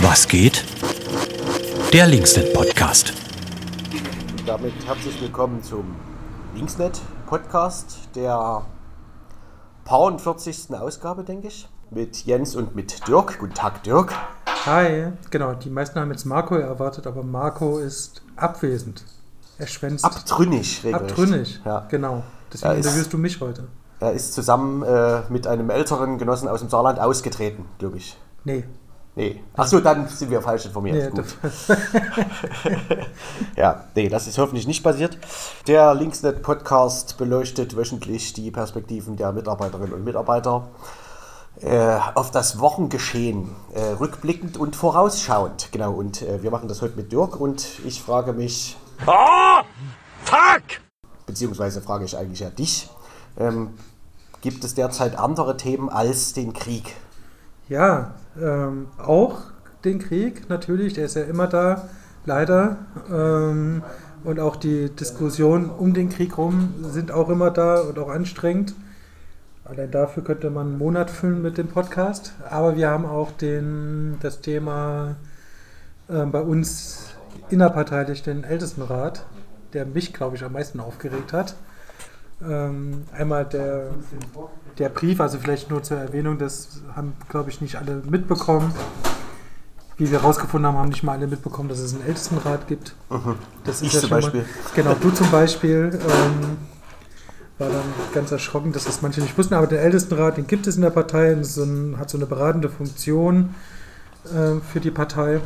Was geht? Der Linksnet Podcast. Damit herzlich willkommen zum Linksnet Podcast, der paar 40. Ausgabe, denke ich, mit Jens und mit Dirk. Guten Tag, Dirk. Hi, genau, die meisten haben jetzt Marco erwartet, aber Marco ist abwesend. Er schwänzt. Abtrünnig, regelrecht. Abtrünnig, Ja. genau. Deswegen ist- interviewst du mich heute. Er ist zusammen äh, mit einem älteren Genossen aus dem Saarland ausgetreten, glaube ich. Nee, Nee. Achso, dann sind wir falsch informiert. nee Ja, nee, das ist hoffentlich nicht passiert. Der Linksnet Podcast beleuchtet wöchentlich die Perspektiven der Mitarbeiterinnen und Mitarbeiter auf das Wochengeschehen, äh, rückblickend und vorausschauend. Genau, und äh, wir machen das heute mit Dirk und ich frage mich. Beziehungsweise frage ich eigentlich ja dich. Ähm, gibt es derzeit andere Themen als den Krieg? ja, ähm, auch den Krieg natürlich, der ist ja immer da, leider. Ähm, und auch die Diskussionen um den Krieg rum sind auch immer da und auch anstrengend. Allein dafür könnte man einen Monat füllen mit dem Podcast. Aber wir haben auch den, das Thema ähm, bei uns innerparteilich den Ältestenrat, der mich, glaube ich, am meisten aufgeregt hat. Ähm, einmal der, der Brief, also vielleicht nur zur Erwähnung, das haben, glaube ich, nicht alle mitbekommen. Wie wir herausgefunden haben, haben nicht mal alle mitbekommen, dass es einen Ältestenrat gibt. Das Ich ja zum schon Beispiel. Mal, genau, du zum Beispiel. Ähm, war dann ganz erschrocken, dass das manche nicht wussten, aber der Ältestenrat, den gibt es in der Partei und so ein, hat so eine beratende Funktion äh, für die Partei.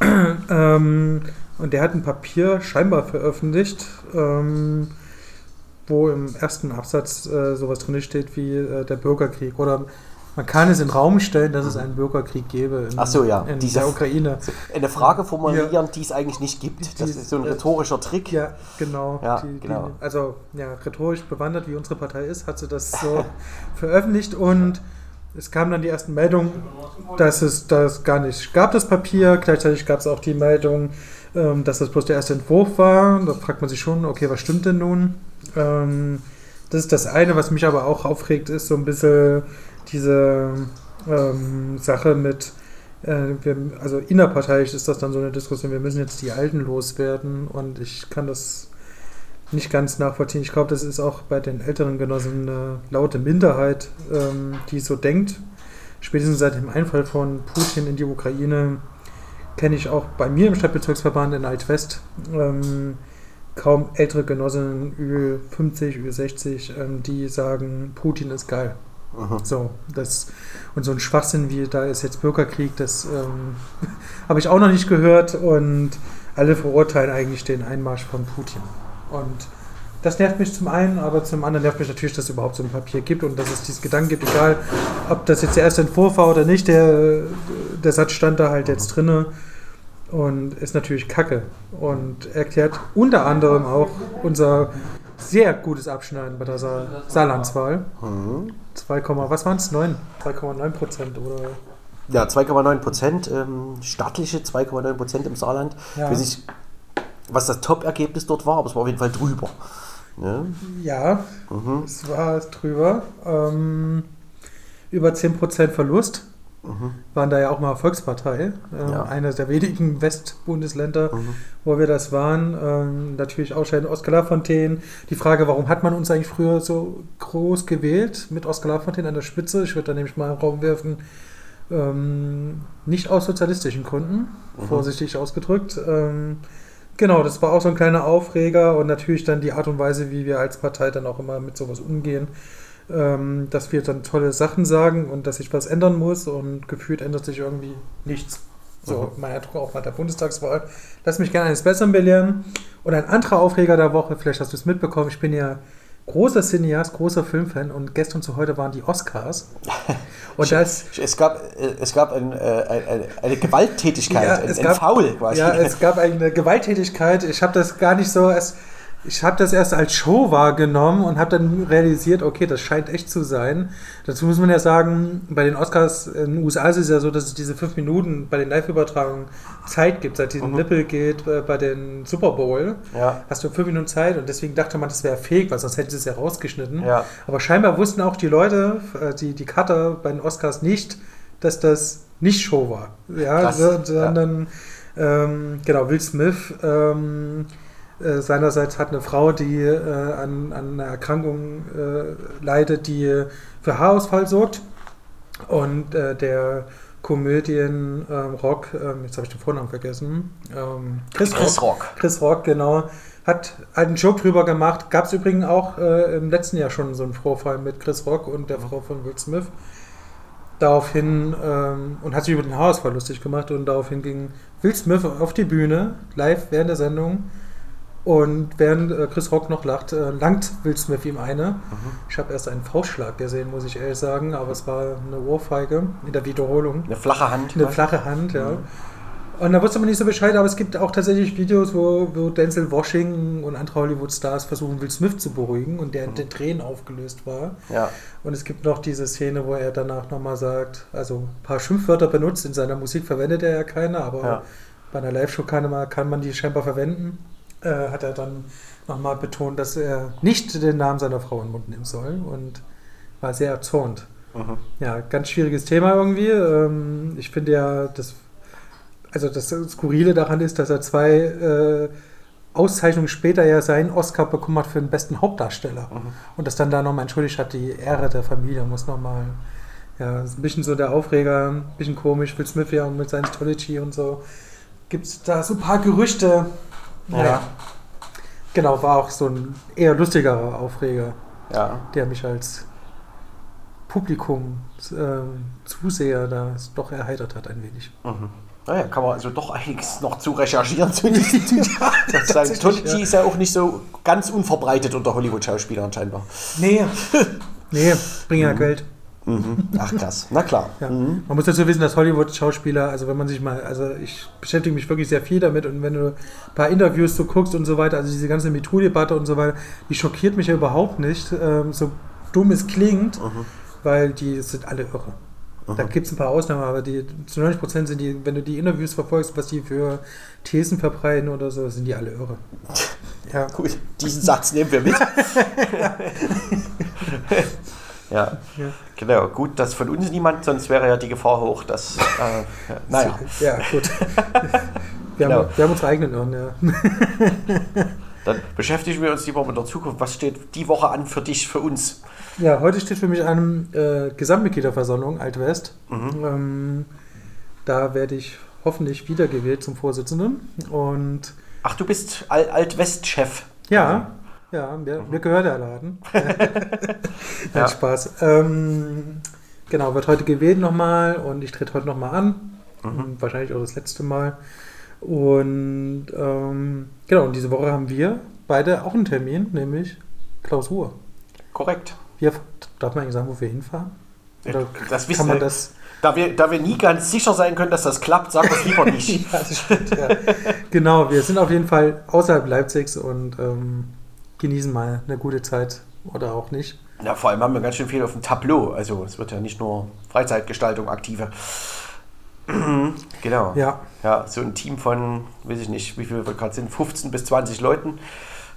ähm, und der hat ein Papier scheinbar veröffentlicht, ähm, wo im ersten Absatz äh, sowas drin steht wie äh, der Bürgerkrieg. Oder man kann es in den Raum stellen, dass es einen Bürgerkrieg gäbe in, so, ja. in Diese- der Ukraine. Eine Frage formulieren, die es eigentlich nicht gibt. Das Die- ist so ein äh, rhetorischer Trick. Ja, genau. Ja, genau. also ja, rhetorisch bewandert, wie unsere Partei ist, hat sie das so veröffentlicht und es kamen dann die ersten Meldungen, dass es das gar nicht gab, das Papier. Gleichzeitig gab es auch die Meldung, ähm, dass das bloß der erste Entwurf war. Da fragt man sich schon, okay, was stimmt denn nun? Ähm, das ist das eine, was mich aber auch aufregt, ist so ein bisschen diese ähm, Sache mit, äh, wir, also innerparteilich ist das dann so eine Diskussion, wir müssen jetzt die Alten loswerden und ich kann das nicht ganz nachvollziehen. Ich glaube, das ist auch bei den älteren Genossen eine laute Minderheit, ähm, die so denkt. Spätestens seit dem Einfall von Putin in die Ukraine kenne ich auch bei mir im Stadtbezirksverband in Altwest ähm, kaum ältere Genossinnen, Ü50, Ü60, ähm, die sagen, Putin ist geil. Mhm. So, das und so ein Schwachsinn wie da ist jetzt Bürgerkrieg, das ähm, habe ich auch noch nicht gehört und alle verurteilen eigentlich den Einmarsch von Putin. Und das nervt mich zum einen, aber zum anderen nervt mich natürlich, dass es überhaupt so ein Papier gibt und dass es dieses Gedanken gibt, egal ob das jetzt der erste Entwurf war oder nicht, der, der Satz stand da halt jetzt drinne und ist natürlich Kacke und erklärt unter anderem auch unser sehr gutes Abschneiden bei der Sa Saarlandswahl. 2, was waren es? 9? 2,9 Prozent oder? Ja, 2,9 Prozent, ähm, staatliche 2,9 Prozent im Saarland. Ja. Ich weiß nicht, was das Top-Ergebnis dort war, aber es war auf jeden Fall drüber. Ne? Ja, es war drüber. Ähm, über 10 Prozent Verlust. Waren da ja auch mal Volkspartei, ähm, Ja. eines der wenigen Westbundesländer, wo wir das waren. Ähm, natürlich Ausscheiden Oskar Lafontaine. Die Frage, warum hat man uns eigentlich früher so groß gewählt mit Oskar Lafontaine an der Spitze? Ich würde da nämlich mal einen Raum werfen. Ähm, nicht aus sozialistischen Gründen, vorsichtig ausgedrückt. Ähm, genau, das war auch so ein kleiner Aufreger und natürlich dann die Art und Weise, wie wir als Partei dann auch immer mit sowas umgehen. Ähm, dass wir dann tolle Sachen sagen und dass sich was ändern muss und gefühlt ändert sich irgendwie nichts. So, mein Eindruck auch bei der Bundestagswahl. Lass mich gerne eines Besseren belehren. Und ein anderer Aufreger der Woche, vielleicht hast du es mitbekommen, ich bin ja großer Cineast, großer Filmfan und gestern zu heute waren die Oscars. Und das, Es gab, äh, es gab ein, äh, ein, eine, eine Gewalttätigkeit, Ja, ein, es ein gab- Foul quasi. ja, es gab eine Gewalttätigkeit. Ich habe das gar nicht so erst Ich habe das erst als Show wahrgenommen und habe dann realisiert, okay, das scheint echt zu sein. Dazu muss man ja sagen, bei den Oscars in den USA ist es ja so, dass es diese fünf Minuten bei den Live-Übertragungen Zeit gibt. Seit diesem Mhm. Nippel geht äh, bei den Super Bowl, Ja. hast du fünf Minuten Zeit und deswegen dachte man, das wäre fake, weil sonst hätte sie es ja rausgeschnitten. Ja. Aber scheinbar wussten auch die Leute, äh, die, die Cutter bei den Oscars nicht, dass das nicht Show war. Ja, Krass, so- ja. sondern ähm, genau, Will Smith ähm, äh, seinerseits hat eine Frau, die äh, an, an einer Erkrankung äh, leidet, die für Haarausfall sorgt. Und äh, der Komödien Rock, ähm, jetzt habe ich den Vornamen vergessen, ähm, Chris, Chris Rock. Rock. Chris Rock, genau. Hat einen Joke drüber gemacht. Gab es übrigens auch äh, im letzten Jahr schon so einen Vorfall mit Chris Rock und der Frau von Will Smith. Daraufhin, ähm, und hat sich über den Haarausfall lustig gemacht und daraufhin ging Will Smith auf die Bühne, live während der Sendung. Und während äh, Chris Rock noch lacht, äh, langt Will Smith ihm eine. Ich habe erst einen Faustschlag gesehen, muss ich ehrlich sagen, aber es war eine Ohrfeige in der Wiederholung. Eine flache Hand. Eine ne? flache Hand, ja. Und da wusste man nicht so Bescheid, aber es gibt auch tatsächlich Videos, wo, wo Denzel Washington und andere Hollywood-Stars versuchen, Will Smith zu beruhigen und der in den Tränen aufgelöst war. Ja. Und es gibt noch diese Szene, wo er danach nochmal sagt, also ein paar Schimpfwörter benutzt, in seiner Musik verwendet er ja keine, aber Ja. bei einer Live-Show kann, man- kann man die scheinbar verwenden. Äh, hat er dann nochmal betont, dass er nicht den Namen seiner Frau in den Mund nehmen soll und war sehr erzürnt. Mhm. Ja, ganz schwieriges Thema irgendwie. Ähm, ich finde ja, das, also das Skurrile daran ist, dass er zwei äh, Auszeichnungen später ja seinen Oscar bekommen hat für den besten Hauptdarsteller. Und das dann da nochmal entschuldigt hat, die Ehre der Familie muss nochmal, ja, ist ein bisschen so der Aufreger, ein bisschen komisch, Will Smith ja und mit Scientology und so. Gibt es da so ein paar Gerüchte. Ja. Genau, war auch so ein eher lustigerer Aufreger Ja. der mich als Publikum, ähm, Zuseher da doch erheitert hat ein wenig. Mhm. Naja, kann man also doch einiges noch zu recherchieren zu diesem tatsächlich, Scientology ja. ist ja auch nicht so ganz unverbreitet unter Hollywood-Schauspielern scheinbar. Nee. nee, bringen ja Geld. Mhm. Ach krass, na klar. Ja. Mhm. Man muss dazu wissen, dass Hollywood-Schauspieler, also wenn man sich mal, also ich beschäftige mich wirklich sehr viel damit und wenn du ein paar Interviews so guckst und so weiter, also diese ganze MeToo-Debatte und so weiter, die schockiert mich ja überhaupt nicht, ähm, so dumm es klingt, Mhm. weil die sind alle irre. Da gibt es ein paar Ausnahmen, aber die zu 90 Prozent sind die, wenn du die Interviews verfolgst, was die für Thesen verbreiten oder so, sind die alle irre. Ja, Gut, diesen Satz nehmen wir mit. ja, Ja. genau. Gut, dass von uns niemand, sonst wäre ja die Gefahr hoch, dass. Äh, ja, naja, ja gut. Wir, Genau. haben, wir haben unsere eigenen Irren, ja. dann beschäftigen wir uns lieber mit der Zukunft. Was steht die Woche an für dich, für uns? Ja, heute steht für mich eine äh, Gesamtmitgliederversammlung Alt-West. Mhm. Ähm, da werde ich hoffentlich wiedergewählt zum Vorsitzenden. Und Ach, du bist Al Alt-West-Chef. ja, ja, mir, mir gehört der Laden. Nein. Spaß. Ähm, genau, wird heute gewählt nochmal und ich trete heute nochmal an. Mhm. Wahrscheinlich auch das letzte Mal. Und ähm, genau, und diese Woche haben wir beide auch einen Termin, nämlich Klausur. Korrekt. Wir, darf man eigentlich sagen, wo wir hinfahren? Oder Das wissen wir. das Da wir, da wir nie ganz sicher sein können, dass das klappt, sagen wir es lieber nicht. Ja, stimmt, ja. genau, wir sind auf jeden Fall außerhalb Leipzigs und ähm, genießen mal eine gute Zeit oder auch nicht. Ja, vor allem haben wir ganz schön viel auf dem Tableau. Also es wird ja nicht nur Freizeitgestaltung aktive. genau. Ja, Ja, so ein Team von, weiß ich nicht, wie viel wir gerade sind, 15 bis 20 Leuten.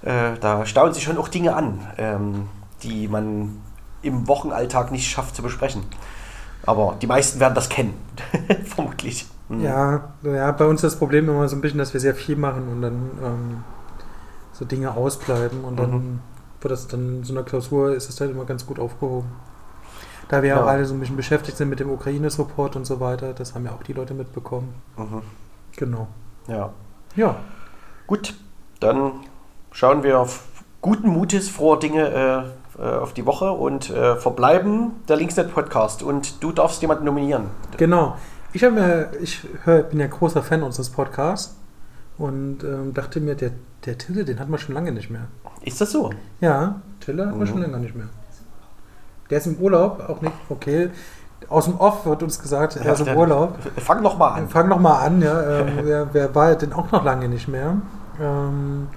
Äh, da stauen sich schon auch Dinge an, ähm, die man im Wochenalltag nicht schafft zu besprechen. Aber die meisten werden das kennen, vermutlich. Mhm. ja, ja, bei uns ist das Problem immer so ein bisschen, dass wir sehr viel machen und dann ähm, so Dinge ausbleiben und dann Mhm. wird das dann in so einer Klausur ist es dann immer ganz gut aufgehoben. Da wir auch Ja. alle so ein bisschen beschäftigt sind mit dem Ukraine-Support und so weiter, das haben ja auch die Leute mitbekommen. Mhm. Genau. Ja. Ja, Gut, dann schauen wir auf guten Mutes frohe Dinge äh, äh, auf die Woche und äh, verbleiben der Linksnet Podcast. Und du darfst jemanden nominieren. Genau. Ich habe mir, ich hör, bin ja großer Fan unseres Podcasts und ähm, dachte mir, der, der Tille, den hat man schon lange nicht mehr. Ist das so? Ja, Tille hat man schon mhm. länger nicht mehr. Der ist im Urlaub, auch nicht, okay. Aus dem Off wird uns gesagt, er ist im Urlaub. Fang noch mal an. Fang noch mal an, ja. Ähm, wer, wer, war denn auch noch lange nicht mehr? Ähm,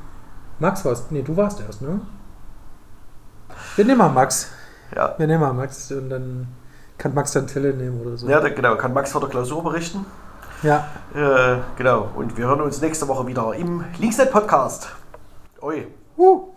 Max warst, nee, du warst erst, ne? Wir nehmen mal Max. Ja. Wir nehmen mal Max und dann kann Max dann Tille nehmen oder so. Ja, genau. Kann Max vor der Klausur berichten? Ja. Äh, genau. Und wir hören uns nächste Woche wieder im Linksnet-Podcast. Oi. Uh.